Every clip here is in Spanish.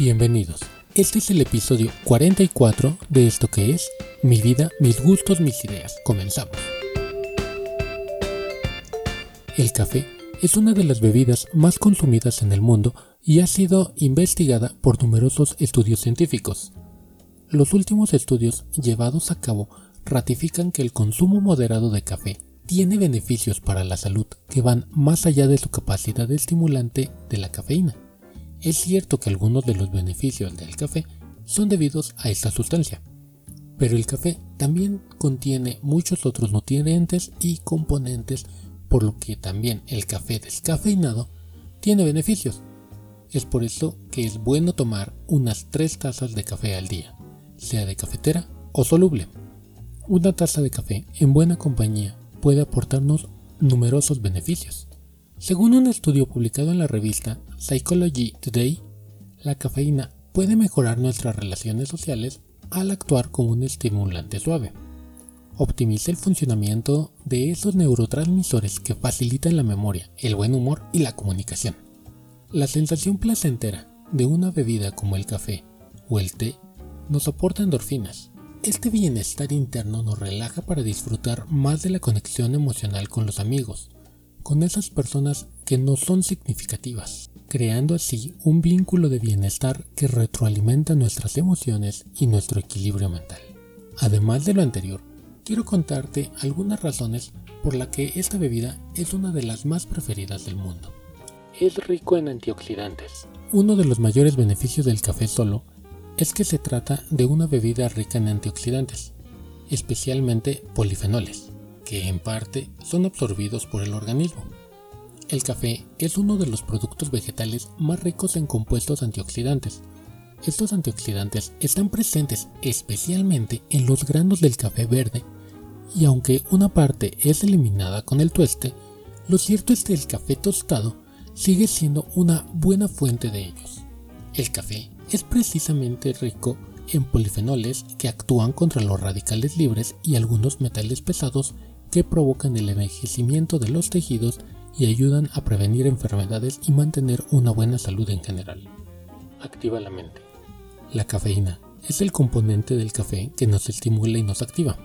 Bienvenidos. Este es el episodio 44 de esto que es Mi vida, mis gustos, mis ideas. Comenzamos. El café es una de las bebidas más consumidas en el mundo y ha sido investigada por numerosos estudios científicos. Los últimos estudios llevados a cabo ratifican que el consumo moderado de café tiene beneficios para la salud que van más allá de su capacidad estimulante de la cafeína. Es cierto que algunos de los beneficios del café son debidos a esta sustancia, pero el café también contiene muchos otros nutrientes y componentes, por lo que también el café descafeinado tiene beneficios. Es por eso que es bueno tomar unas 3 tazas de café al día, sea de cafetera o soluble. Una taza de café en buena compañía puede aportarnos numerosos beneficios. Según un estudio publicado en la revista Psychology Today, la cafeína puede mejorar nuestras relaciones sociales al actuar como un estimulante suave. Optimiza el funcionamiento de esos neurotransmisores que facilitan la memoria, el buen humor y la comunicación. La sensación placentera de una bebida como el café o el té nos aporta endorfinas, este bienestar interno nos relaja para disfrutar más de la conexión emocional con los amigos, con esas personas que no son significativas, creando así un vínculo de bienestar que retroalimenta nuestras emociones y nuestro equilibrio mental. Además de lo anterior, quiero contarte algunas razones por las que esta bebida es una de las más preferidas del mundo. Es rico en antioxidantes. Uno de los mayores beneficios del café solo es que se trata de una bebida rica en antioxidantes, especialmente polifenoles, que en parte son absorbidos por el organismo. El café es uno de los productos vegetales más ricos en compuestos antioxidantes. Estos antioxidantes están presentes especialmente en los granos del café verde, y aunque una parte es eliminada con el tueste, lo cierto es que el café tostado sigue siendo una buena fuente de ellos. El café es precisamente rico en polifenoles que actúan contra los radicales libres y algunos metales pesados que provocan el envejecimiento de los tejidos y ayudan a prevenir enfermedades y mantener una buena salud en general. Activa la mente. La cafeína es el componente del café que nos estimula y nos activa.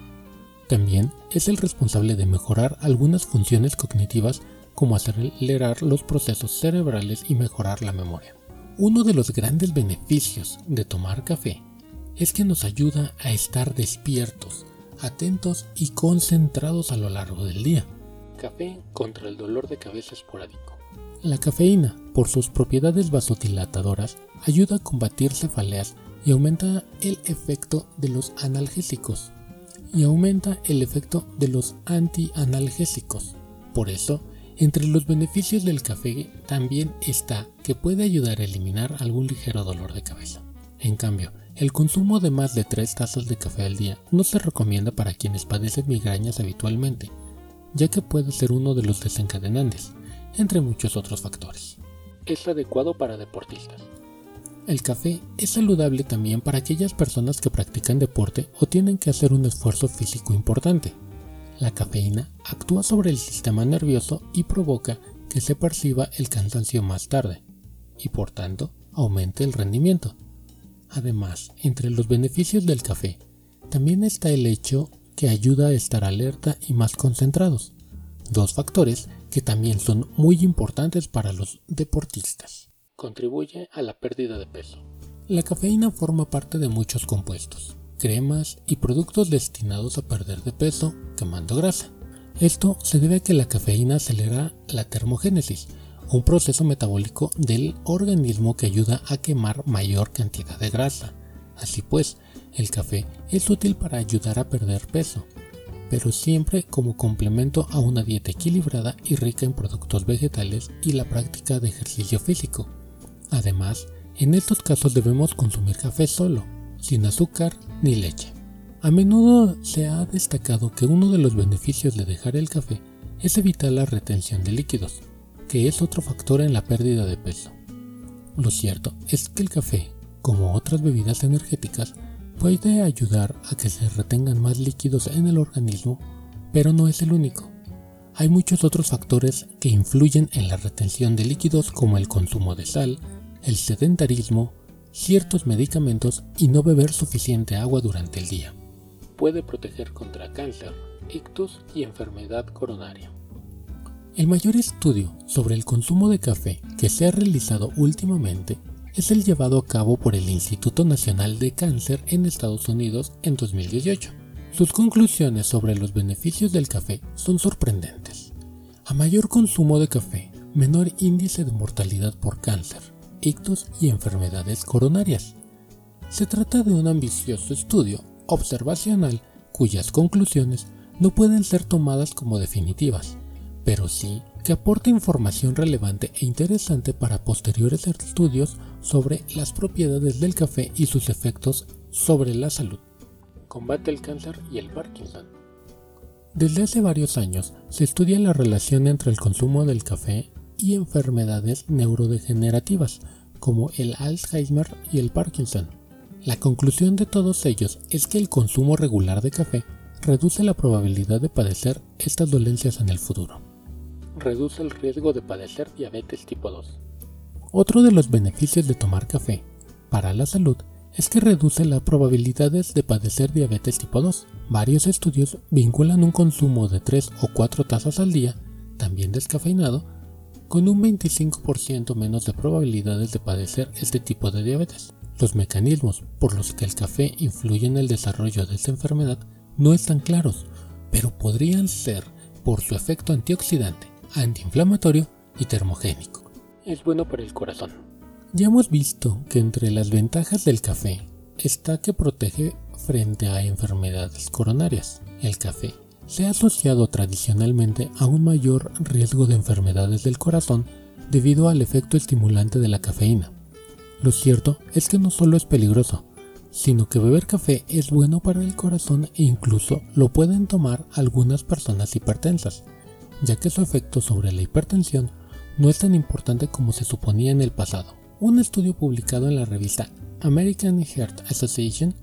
También es el responsable de mejorar algunas funciones cognitivas como acelerar los procesos cerebrales y mejorar la memoria. Uno de los grandes beneficios de tomar café es que nos ayuda a estar despiertos, atentos y concentrados a lo largo del día. Café contra el dolor de cabeza esporádico. La cafeína, por sus propiedades vasodilatadoras, ayuda a combatir cefaleas y aumenta el efecto de los analgésicos y aumenta el efecto de los antianalgésicos. Por eso, entre los beneficios del café también está que puede ayudar a eliminar algún ligero dolor de cabeza. En cambio, el consumo de más de 3 tazas de café al día no se recomienda para quienes padecen migrañas habitualmente, ya que puede ser uno de los desencadenantes, entre muchos otros factores. Es adecuado para deportistas. El café es saludable también para aquellas personas que practican deporte o tienen que hacer un esfuerzo físico importante, la cafeína actúa sobre el sistema nervioso y provoca que se perciba el cansancio más tarde y por tanto aumente el rendimiento. Además, entre los beneficios del café también está el hecho que ayuda a estar alerta y más concentrados, dos factores que también son muy importantes para los deportistas. Contribuye a la pérdida de peso. La cafeína forma parte de muchos compuestos, cremas y productos destinados a perder de peso quemando grasa. Esto se debe a que la cafeína acelera la termogénesis, un proceso metabólico del organismo que ayuda a quemar mayor cantidad de grasa. Así pues, el café es útil para ayudar a perder peso, pero siempre como complemento a una dieta equilibrada y rica en productos vegetales y la práctica de ejercicio físico. Además, en estos casos debemos consumir café solo, sin azúcar ni leche. A menudo se ha destacado que uno de los beneficios de dejar el café es evitar la retención de líquidos, que es otro factor en la pérdida de peso. Lo cierto es que el café, como otras bebidas energéticas, puede ayudar a que se retengan más líquidos en el organismo, pero no es el único. Hay muchos otros factores que influyen en la retención de líquidos como el consumo de sal, el sedentarismo, ciertos medicamentos y no beber suficiente agua durante el día. Puede proteger contra cáncer, ictus y enfermedad coronaria. El mayor estudio sobre el consumo de café que se ha realizado últimamente es el llevado a cabo por el Instituto Nacional de Cáncer en Estados Unidos en 2018. Sus conclusiones sobre los beneficios del café son sorprendentes. A mayor consumo de café, menor índice de mortalidad por cáncer, ictus y enfermedades coronarias. Se trata de un ambicioso estudio observacional cuyas conclusiones no pueden ser tomadas como definitivas, pero sí que aporta información relevante e interesante para posteriores estudios sobre las propiedades del café y sus efectos sobre la salud. Combate el cáncer y el Parkinson. Desde hace varios años se estudia la relación entre el consumo del café y enfermedades neurodegenerativas como el Alzheimer y el Parkinson. La conclusión de todos ellos es que el consumo regular de café reduce la probabilidad de padecer estas dolencias en el futuro reduce el riesgo de padecer diabetes tipo 2. Otro de los beneficios de tomar café para la salud es que reduce las probabilidades de padecer diabetes tipo 2. Varios estudios vinculan un consumo de 3 o 4 tazas al día, también descafeinado, con un 25% menos de probabilidades de padecer este tipo de diabetes. Los mecanismos por los que el café influye en el desarrollo de esta enfermedad no están claros, pero podrían ser por su efecto antioxidante, antiinflamatorio y termogénico. Es bueno para el corazón. Ya hemos visto que entre las ventajas del café está que protege frente a enfermedades coronarias. El café se ha asociado tradicionalmente a un mayor riesgo de enfermedades del corazón debido al efecto estimulante de la cafeína. Lo cierto es que no solo es peligroso, sino que beber café es bueno para el corazón e incluso lo pueden tomar algunas personas hipertensas ya que su efecto sobre la hipertensión no es tan importante como se suponía en el pasado. Un estudio publicado en la revista American Heart Association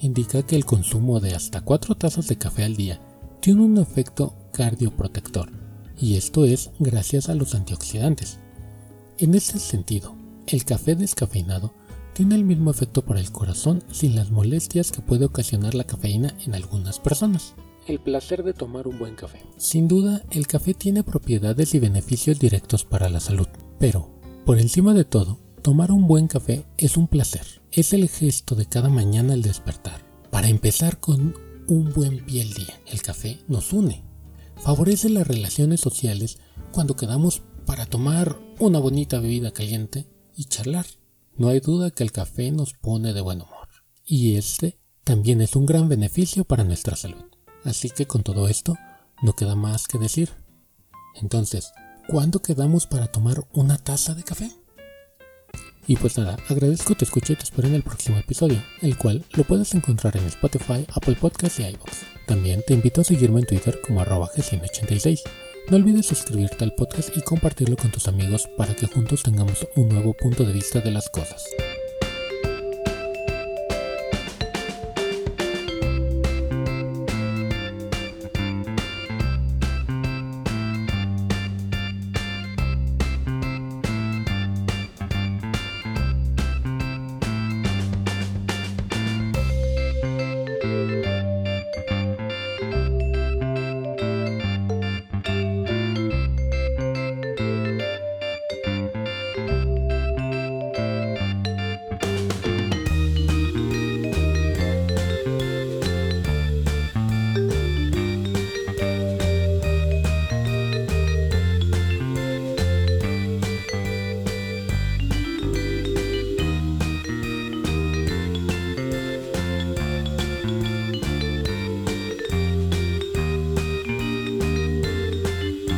indica que el consumo de hasta 4 tazas de café al día tiene un efecto cardioprotector, y esto es gracias a los antioxidantes. En este sentido, el café descafeinado tiene el mismo efecto para el corazón sin las molestias que puede ocasionar la cafeína en algunas personas el placer de tomar un buen café. Sin duda, el café tiene propiedades y beneficios directos para la salud, pero, por encima de todo, tomar un buen café es un placer. Es el gesto de cada mañana al despertar. Para empezar con un buen pie al día, el café nos une. Favorece las relaciones sociales cuando quedamos para tomar una bonita bebida caliente y charlar. No hay duda que el café nos pone de buen humor. Y este también es un gran beneficio para nuestra salud. Así que con todo esto, no queda más que decir. Entonces, ¿cuándo quedamos para tomar una taza de café? Y pues nada, agradezco tu escucha y te espero en el próximo episodio, el cual lo puedes encontrar en Spotify, Apple Podcasts y iVoox. También te invito a seguirme en Twitter como arroba g186. No olvides suscribirte al podcast y compartirlo con tus amigos para que juntos tengamos un nuevo punto de vista de las cosas.